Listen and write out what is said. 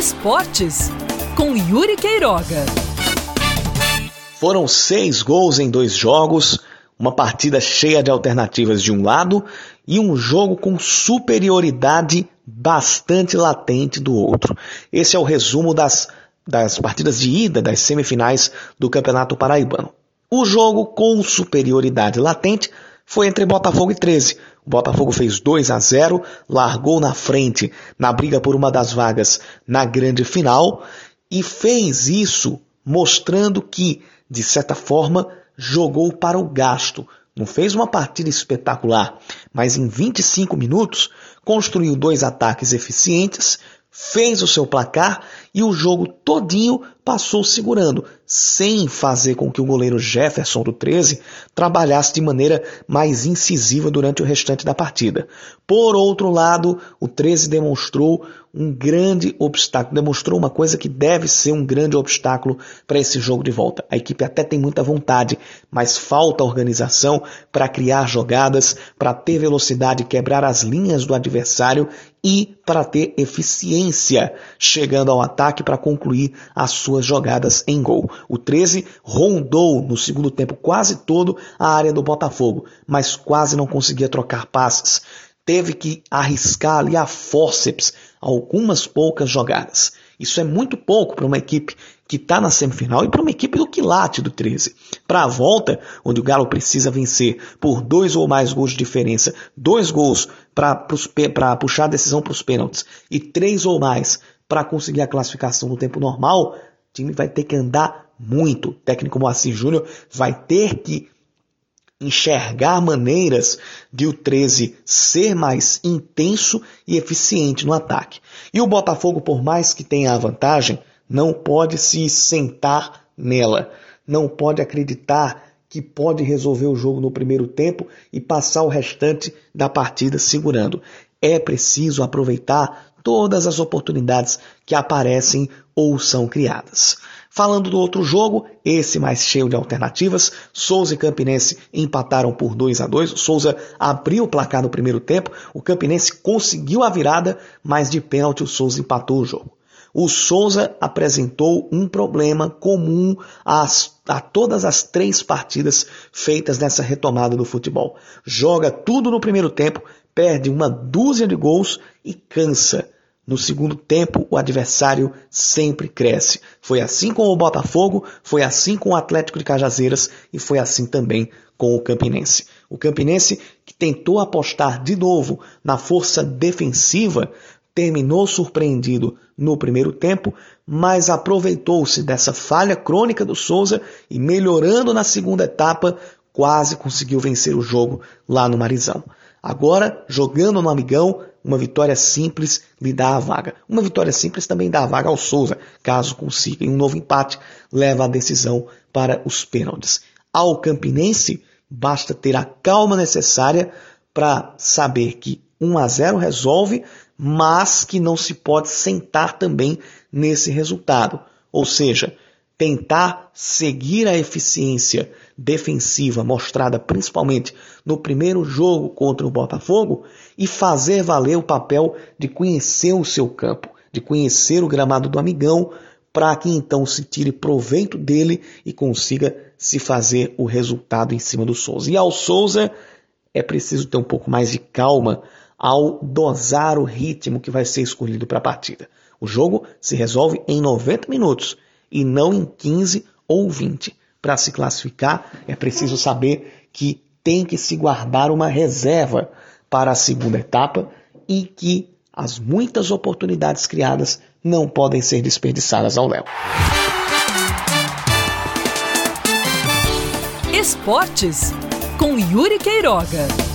Esportes com Yuri Queiroga. Foram seis gols em dois jogos, uma partida cheia de alternativas de um lado e um jogo com superioridade bastante latente do outro. Esse é o resumo das, das partidas de ida das semifinais do Campeonato Paraibano. O jogo com superioridade latente foi entre Botafogo e 13. O Botafogo fez 2 a 0, largou na frente na briga por uma das vagas na grande final e fez isso mostrando que, de certa forma, jogou para o gasto. Não fez uma partida espetacular, mas em 25 minutos construiu dois ataques eficientes, fez o seu placar e o jogo todinho passou segurando, sem fazer com que o goleiro Jefferson do 13 trabalhasse de maneira mais incisiva durante o restante da partida. Por outro lado, o 13 demonstrou um grande obstáculo, demonstrou uma coisa que deve ser um grande obstáculo para esse jogo de volta. A equipe até tem muita vontade, mas falta organização para criar jogadas, para ter velocidade, quebrar as linhas do adversário e para ter eficiência chegando ao ataque para concluir as suas jogadas em gol. O 13 rondou no segundo tempo quase todo a área do Botafogo, mas quase não conseguia trocar passes. Teve que arriscar ali a forceps algumas poucas jogadas. Isso é muito pouco para uma equipe que está na semifinal e para uma equipe do quilate do 13. Para a volta, onde o Galo precisa vencer por dois ou mais gols de diferença, dois gols para puxar a decisão para os pênaltis e três ou mais para conseguir a classificação no tempo normal, o time vai ter que andar muito. O técnico Moacir Júnior vai ter que enxergar maneiras de o 13 ser mais intenso e eficiente no ataque. E o Botafogo, por mais que tenha a vantagem, não pode se sentar nela. Não pode acreditar que pode resolver o jogo no primeiro tempo e passar o restante da partida segurando. É preciso aproveitar todas as oportunidades que aparecem ou são criadas. Falando do outro jogo, esse mais cheio de alternativas, Souza e Campinense empataram por 2 a 2. O Souza abriu o placar no primeiro tempo, o Campinense conseguiu a virada, mas de pênalti o Souza empatou o jogo. O Souza apresentou um problema comum às, a todas as três partidas feitas nessa retomada do futebol. Joga tudo no primeiro tempo, perde uma dúzia de gols e cansa. No segundo tempo, o adversário sempre cresce. Foi assim com o Botafogo, foi assim com o Atlético de Cajazeiras e foi assim também com o Campinense. O Campinense, que tentou apostar de novo na força defensiva, terminou surpreendido no primeiro tempo, mas aproveitou-se dessa falha crônica do Souza e, melhorando na segunda etapa, quase conseguiu vencer o jogo lá no Marizão. Agora, jogando no Amigão, uma vitória simples lhe dá a vaga. Uma vitória simples também dá a vaga ao Souza, caso consiga. E um novo empate leva a decisão para os pênaltis. Ao Campinense, basta ter a calma necessária para saber que 1 a 0 resolve, mas que não se pode sentar também nesse resultado. Ou seja, tentar seguir a eficiência defensiva mostrada principalmente no primeiro jogo contra o Botafogo e fazer valer o papel de conhecer o seu campo, de conhecer o gramado do amigão, para que então se tire proveito dele e consiga se fazer o resultado em cima do Souza. E ao Souza é preciso ter um pouco mais de calma ao dosar o ritmo que vai ser escolhido para a partida. O jogo se resolve em 90 minutos e não em 15 ou 20. Para se classificar, é preciso saber que tem que se guardar uma reserva para a segunda etapa e que as muitas oportunidades criadas não podem ser desperdiçadas ao léu. Esportes com Yuri Queiroga.